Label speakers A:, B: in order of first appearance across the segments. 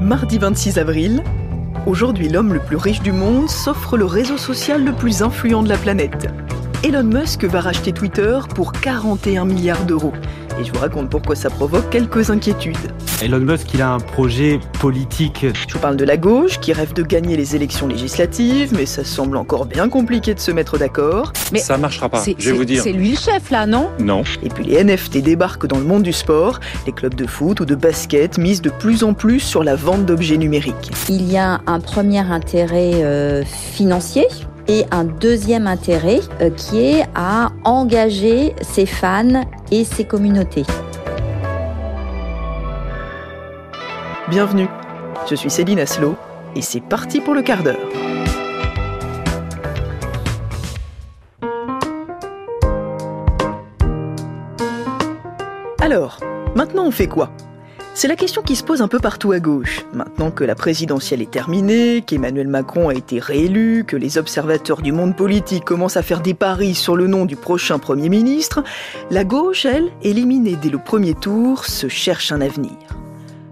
A: Mardi 26 avril, aujourd'hui l'homme le plus riche du monde s'offre le réseau social le plus influent de la planète. Elon Musk va racheter Twitter pour 41 milliards d'euros. Et je vous raconte pourquoi ça provoque quelques inquiétudes.
B: Elon Musk, il a un projet politique.
A: Je vous parle de la gauche qui rêve de gagner les élections législatives, mais ça semble encore bien compliqué de se mettre d'accord.
C: Mais
B: ça marchera pas,
C: c'est-
B: je vais vous dire.
C: C'est lui le chef là, non?
B: Non.
A: Et puis les NFT débarquent dans le monde du sport. Les clubs de foot ou de basket misent de plus en plus sur la vente d'objets numériques.
D: Il y a un premier intérêt euh, financier et un deuxième intérêt euh, qui est à engager ses fans et ses communautés.
A: Bienvenue, je suis Céline Aslo et c'est parti pour le quart d'heure. Alors, maintenant on fait quoi? C'est la question qui se pose un peu partout à gauche. Maintenant que la présidentielle est terminée, qu'Emmanuel Macron a été réélu, que les observateurs du monde politique commencent à faire des paris sur le nom du prochain Premier ministre, la gauche, elle, éliminée dès le premier tour, se cherche un avenir.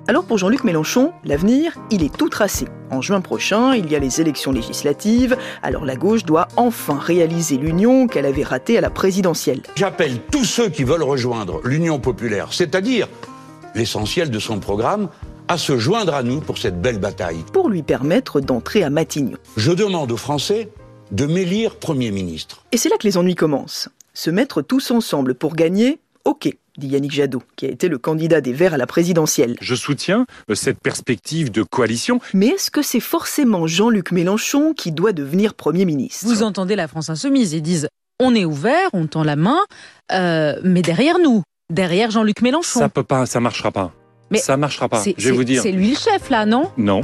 A: Alors pour Jean-Luc Mélenchon, l'avenir, il est tout tracé. En juin prochain, il y a les élections législatives, alors la gauche doit enfin réaliser l'union qu'elle avait ratée à la présidentielle.
E: J'appelle tous ceux qui veulent rejoindre l'Union populaire, c'est-à-dire l'essentiel de son programme, à se joindre à nous pour cette belle bataille.
A: pour lui permettre d'entrer à Matignon.
E: Je demande aux Français de m'élire Premier ministre.
A: Et c'est là que les ennuis commencent. Se mettre tous ensemble pour gagner, ok, dit Yannick Jadot, qui a été le candidat des Verts à la présidentielle.
F: Je soutiens euh, cette perspective de coalition.
A: Mais est-ce que c'est forcément Jean-Luc Mélenchon qui doit devenir Premier ministre?
C: Vous entendez la France insoumise, ils disent on est ouvert, on tend la main, euh, mais derrière nous, derrière Jean-Luc Mélenchon.
F: Ça peut pas, ça marchera pas.
C: Mais
F: ça marchera pas.
C: C'est-
F: Je vais vous dire.
C: C'est lui le chef là, non?
F: Non.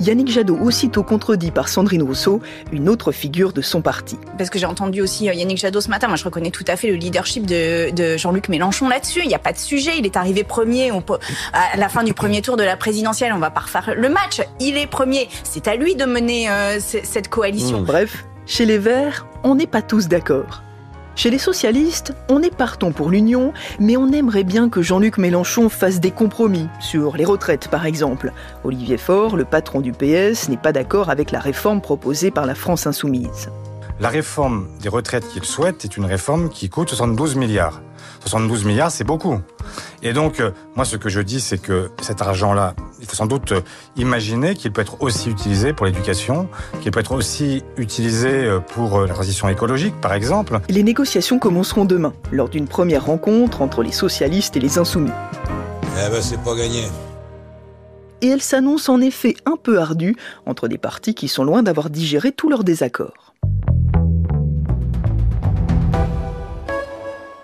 A: Yannick Jadot, aussitôt contredit par Sandrine Rousseau, une autre figure de son parti.
G: Parce que j'ai entendu aussi euh, Yannick Jadot ce matin. Moi, je reconnais tout à fait le leadership de, de Jean-Luc Mélenchon là-dessus. Il n'y a pas de sujet. Il est arrivé premier on peut- à la fin du premier tour de la présidentielle. On va pas refaire le match. Il est premier. C'est à lui de mener euh, cette coalition.
A: Bref, chez les Verts, on n'est pas tous d'accord. Chez les socialistes, on est partant pour l'union, mais on aimerait bien que Jean-Luc Mélenchon fasse des compromis, sur les retraites par exemple. Olivier Faure, le patron du PS, n'est pas d'accord avec la réforme proposée par la France insoumise.
H: La réforme des retraites qu'il souhaite est une réforme qui coûte 72 milliards. 72 milliards, c'est beaucoup. Et donc, euh, moi, ce que je dis, c'est que cet argent-là, il faut sans doute euh, imaginer qu'il peut être aussi utilisé pour l'éducation, qu'il peut être aussi utilisé euh, pour la transition écologique, par exemple.
A: Les négociations commenceront demain, lors d'une première rencontre entre les socialistes et les insoumis.
I: Eh ben, c'est pas gagné.
A: Et elle s'annonce en effet un peu ardue entre des partis qui sont loin d'avoir digéré tous leurs désaccords.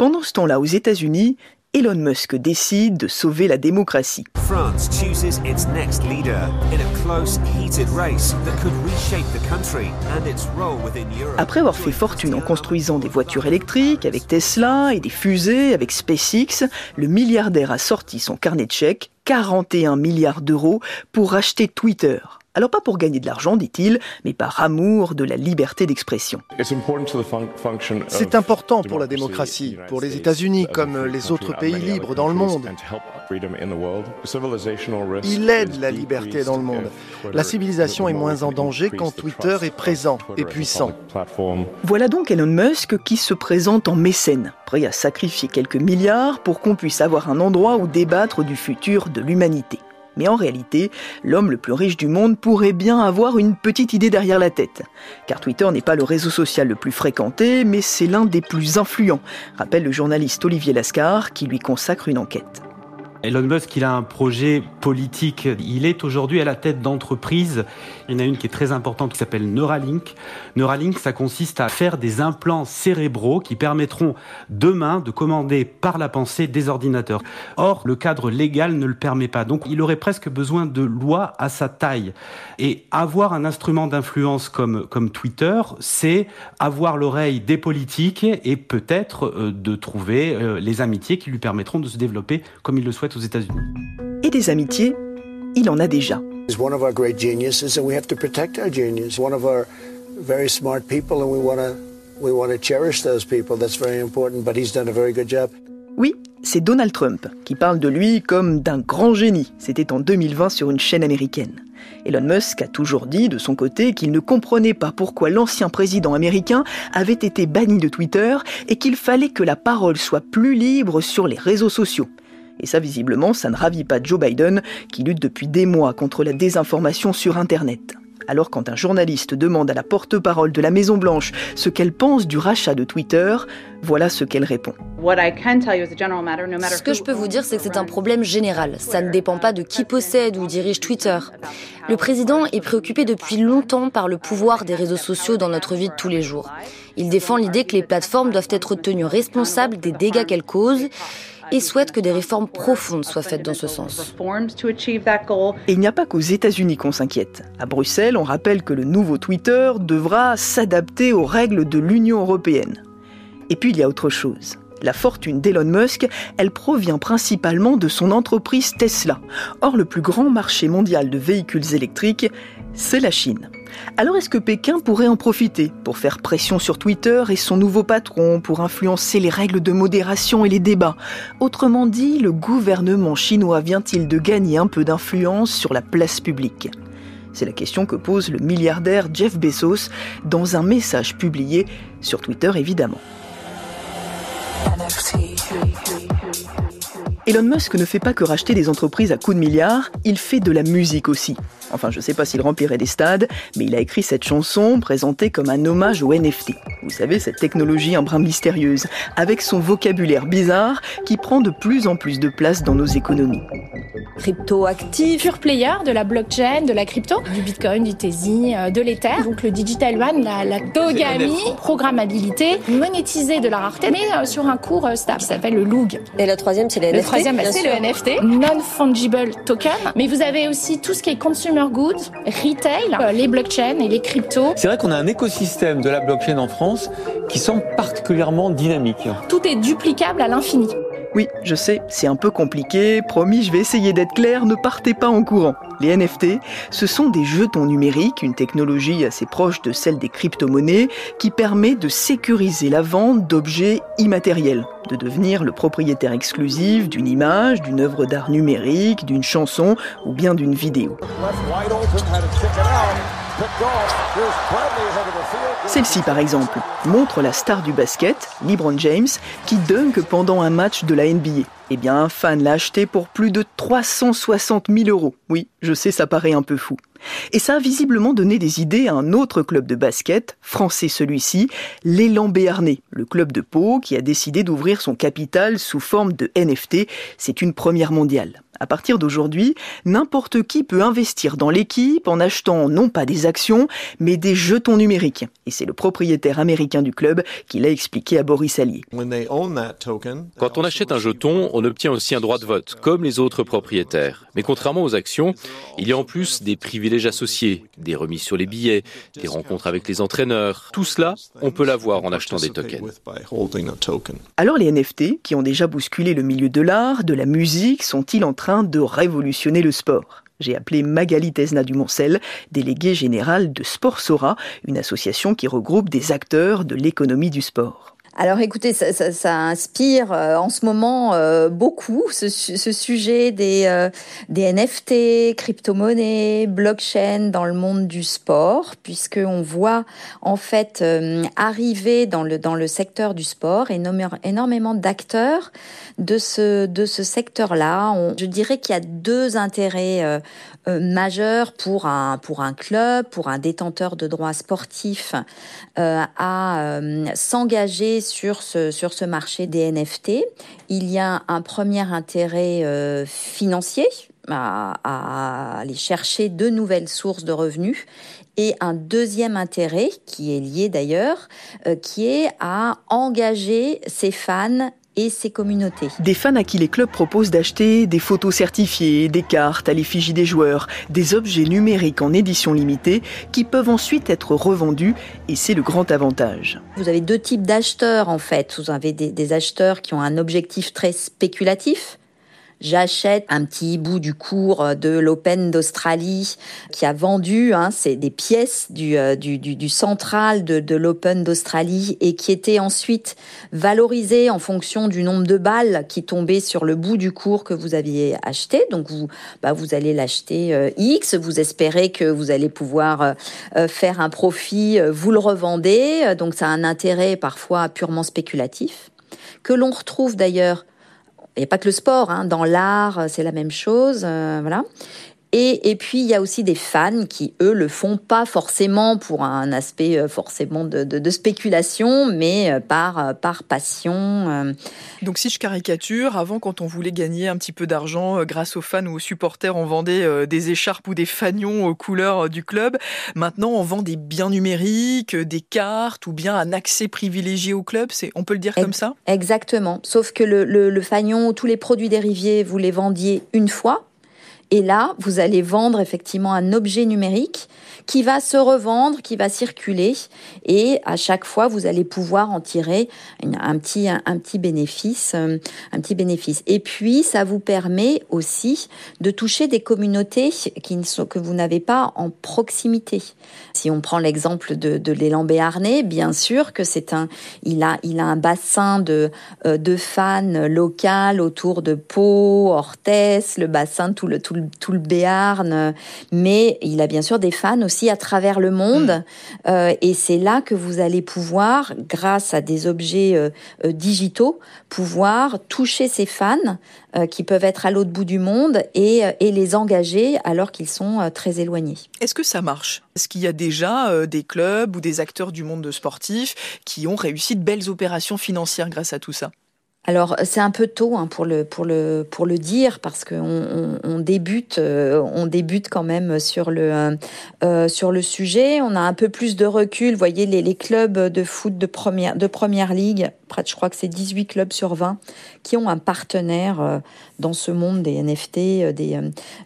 A: Pendant ce temps-là, aux États-Unis, Elon Musk décide de sauver la démocratie.
J: France chooses its next leader in a close, heated race that could reshape the country and its role within Europe.
A: Après avoir fait fortune en construisant des voitures électriques avec Tesla et des fusées avec SpaceX, le milliardaire a sorti son carnet de chèques, 41 milliards d'euros, pour racheter Twitter. Alors pas pour gagner de l'argent, dit-il, mais par amour de la liberté d'expression.
K: C'est important pour la démocratie, pour les États-Unis comme les autres pays libres dans le monde. Il aide la liberté dans le monde. La civilisation est moins en danger quand Twitter est présent et puissant.
A: Voilà donc Elon Musk qui se présente en mécène, prêt à sacrifier quelques milliards pour qu'on puisse avoir un endroit où débattre du futur de l'humanité. Mais en réalité, l'homme le plus riche du monde pourrait bien avoir une petite idée derrière la tête. Car Twitter n'est pas le réseau social le plus fréquenté, mais c'est l'un des plus influents, rappelle le journaliste Olivier Lascar qui lui consacre une enquête.
B: Elon Musk, il a un projet politique. Il est aujourd'hui à la tête d'entreprises. Il y en a une qui est très importante qui s'appelle Neuralink. Neuralink, ça consiste à faire des implants cérébraux qui permettront demain de commander par la pensée des ordinateurs. Or, le cadre légal ne le permet pas. Donc, il aurait presque besoin de lois à sa taille. Et avoir un instrument d'influence comme, Twitter, c'est avoir l'oreille des politiques et peut-être euh, de trouver euh, les amitiés qui lui permettront de se développer comme il le souhaite aux États-Unis.
A: Et des amitiés, il en a déjà.
L: He's one of our great geniuses, and we have to protect our genius. One of our very smart people, and we want to
A: Oui, c'est Donald Trump qui parle de lui comme d'un grand génie. C'était en 2020 sur une chaîne américaine. Elon Musk a toujours dit de son côté qu'il ne comprenait pas pourquoi l'ancien président américain avait été banni de Twitter et qu'il fallait que la parole soit plus libre sur les réseaux sociaux. Et ça, visiblement, ça ne ravit pas Joe Biden, qui lutte depuis des mois contre la désinformation sur Internet. Alors quand un journaliste demande à la porte-parole de la Maison-Blanche ce qu'elle pense du rachat de Twitter, voilà ce qu'elle répond.
M: Ce que je peux vous dire, c'est que c'est un problème général. Ça ne dépend pas de qui possède ou dirige Twitter. Le président est préoccupé depuis longtemps par le pouvoir des réseaux sociaux dans notre vie de tous les jours. Il défend l'idée que les plateformes doivent être tenues responsables des dégâts qu'elles causent et souhaite que des réformes profondes soient faites dans ce sens.
A: Et il n'y a pas qu'aux États-Unis qu'on s'inquiète. À Bruxelles, on rappelle que le nouveau Twitter devra s'adapter aux règles de l'Union européenne. Et puis il y a autre chose. La fortune d'Elon Musk, elle provient principalement de son entreprise Tesla. Or, le plus grand marché mondial de véhicules électriques, c'est la Chine. Alors est-ce que Pékin pourrait en profiter pour faire pression sur Twitter et son nouveau patron, pour influencer les règles de modération et les débats? Autrement dit, le gouvernement chinois vient-il de gagner un peu d'influence sur la place publique? C'est la question que pose le milliardaire Jeff Bezos dans un message publié sur Twitter évidemment. Elon Musk ne fait pas que racheter des entreprises à coups de milliards, il fait de la musique aussi. Enfin, je ne sais pas s'il remplirait des stades, mais il a écrit cette chanson présentée comme un hommage au NFT. Vous savez, cette technologie un brin mystérieuse, avec son vocabulaire bizarre qui prend de plus en plus de place dans nos économies.
L: Crypto-actif, pure player de la blockchain, de la crypto, du bitcoin, du Tezi, euh, de l'Ether. Donc le digital one, la, la programmabilité, monétiser de la rareté, mais euh, sur un cours euh, stable qui s'appelle le LOOG.
M: Et le troisième, c'est le NFT.
L: Le troisième, bah, c'est le NFT, non-fungible token. Mais vous avez aussi tout ce qui est consumer goods, retail, euh, les blockchains et les cryptos.
N: C'est vrai qu'on a un écosystème de la blockchain en France qui semble particulièrement dynamique.
L: Tout est duplicable à l'infini.
A: Oui, je sais, c'est un peu compliqué. Promis, je vais essayer d'être clair, ne partez pas en courant. Les NFT, ce sont des jetons numériques, une technologie assez proche de celle des crypto-monnaies, qui permet de sécuriser la vente d'objets immatériels, de devenir le propriétaire exclusif d'une image, d'une œuvre d'art numérique, d'une chanson ou bien d'une vidéo. Celle-ci, par exemple, montre la star du basket, LeBron James, qui dunk pendant un match de la NBA. Eh bien, un fan l'a acheté pour plus de 360 000 euros. Oui, je sais, ça paraît un peu fou. Et ça a visiblement donné des idées à un autre club de basket, français celui-ci, l'élan Béarnais, le club de Pau qui a décidé d'ouvrir son capital sous forme de NFT. C'est une première mondiale. À partir d'aujourd'hui, n'importe qui peut investir dans l'équipe en achetant non pas des actions, mais des jetons numériques. Et c'est le propriétaire américain du club qui l'a expliqué à Boris Allier.
O: Quand on achète un jeton, on obtient aussi un droit de vote, comme les autres propriétaires. Mais contrairement aux actions, il y a en plus des privilèges associés, des remises sur les billets, des rencontres avec les entraîneurs. Tout cela, on peut l'avoir en achetant des tokens.
A: Alors les NFT, qui ont déjà bousculé le milieu de l'art, de la musique, sont-ils en train de révolutionner le sport. J'ai appelé Magali Tesna du Moncel, déléguée générale de Sport Sora, une association qui regroupe des acteurs de l'économie du sport.
D: Alors écoutez, ça, inspire euh, en ce moment euh, beaucoup ce, sujet des, euh, NFT, crypto-monnaies, blockchain dans le monde du sport, puisque on voit en fait arriver dans le, dans secteur du sport énormément d'acteurs de ce, de secteur-là. Je dirais qu'il y a deux intérêts majeurs pour un, pour un club, pour un détenteur de droits sportifs à s'engager sur ce, sur ce marché des NFT. Il y a un premier intérêt euh, financier à, aller chercher de nouvelles sources de revenus et un deuxième intérêt qui est lié d'ailleurs, euh, qui est à engager ses fans et ses communautés.
A: Des fans à qui les clubs proposent d'acheter des photos certifiées, des cartes à l'effigie des joueurs, des objets numériques en édition limitée qui peuvent ensuite être revendus et c'est le grand avantage.
D: Vous avez deux types d'acheteurs en fait. Vous avez des, des acheteurs qui ont un objectif très spéculatif j'achète un petit bout du cours de l'Open d'Australie qui a vendu, hein, c'est des pièces du, euh, du, du, du central de, l'Open d'Australie et qui étaient ensuite valorisées en fonction du nombre de balles qui tombaient sur le bout du cours que vous aviez acheté. Donc vous, bah, vous allez l'acheter euh, X, vous espérez que vous allez pouvoir euh, faire un profit, vous le revendez, donc ça a un intérêt parfois purement spéculatif que l'on retrouve d'ailleurs il n'y a pas que le sport, hein, dans l'art, c'est la même chose, euh, voilà. Et, puis, il y a aussi des fans qui, eux, le font pas forcément pour un aspect euh, forcément de, spéculation, mais euh, par, euh, par passion.
A: Donc, si je caricature, avant, quand on voulait gagner un petit peu d'argent grâce aux fans ou aux supporters, on vendait des écharpes ou des fanions aux couleurs du club. Maintenant, on vend des biens numériques, des cartes ou bien un accès privilégié au club. C'est, on peut le dire comme ça?
D: Exactement. Sauf que le, le, le fanion, tous les produits dérivés, vous les vendiez une fois et là, vous allez vendre effectivement un objet numérique qui va se revendre, qui va circuler, et à chaque fois, vous allez pouvoir en tirer un petit, un, petit bénéfice, euh, un petit bénéfice. Et puis, ça vous permet aussi de toucher des communautés qui ne sont, que vous n'avez pas en proximité. Si on prend l'exemple de, de l'élan béarnais, bien sûr que c'est un, il a, il a un bassin de, euh, de fans local autour de Pau, Orthès, le bassin, tout le, tout tout le Béarn, mais il a bien sûr des fans aussi à travers le monde. Mm. Euh, et c'est là que vous allez pouvoir, grâce à des objets euh, euh, digitaux, pouvoir toucher ces fans qui peuvent être à l'autre bout du monde et, et les engager alors qu'ils sont très éloignés.
A: Est-ce que ça marche? Est-ce qu'il y a déjà des clubs ou des acteurs du monde sportif qui ont réussi de belles opérations financières grâce à tout ça?
D: Alors c'est un peu tôt hein, pour le pour le pour le dire parce qu'on on, débute euh, on débute quand même sur le euh, sur le sujet. On a un peu plus de recul. Vous voyez les, les clubs de foot de première de première ligue je crois que c'est 18 clubs sur 20 qui ont un partenaire euh, dans ce monde des NFT, euh,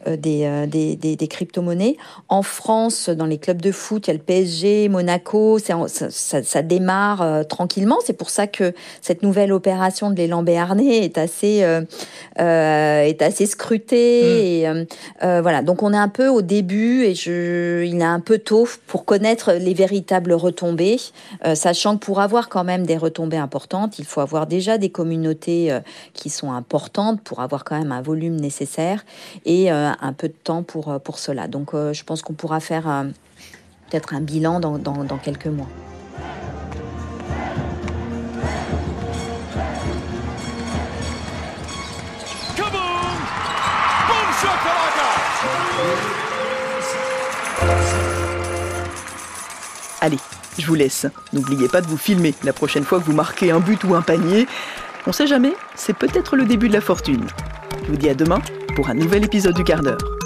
D: euh, des, des, des, des, crypto-monnaies. En France, dans les clubs de foot, il y a le PSG, Monaco, ça, ça, ça démarre tranquillement. C'est pour ça que cette nouvelle opération de l'élan béarnais est assez, euh, est assez scrutée. Mm. Et, voilà, donc on est un peu au début et je, il est un peu tôt pour connaître les véritables retombées, sachant que pour avoir quand même des retombées importantes, il faut avoir déjà des communautés euh, qui sont importantes pour avoir quand même un volume nécessaire et euh, un peu de temps pour, euh, pour cela. Donc je pense qu'on pourra faire peut-être un bilan dans, dans, quelques mois.
A: Allez, je vous laisse. N'oubliez pas de vous filmer la prochaine fois que vous marquez un but ou un panier. On sait jamais, c'est peut-être le début de la fortune. Je vous dis à demain pour un nouvel épisode du quart d'heure.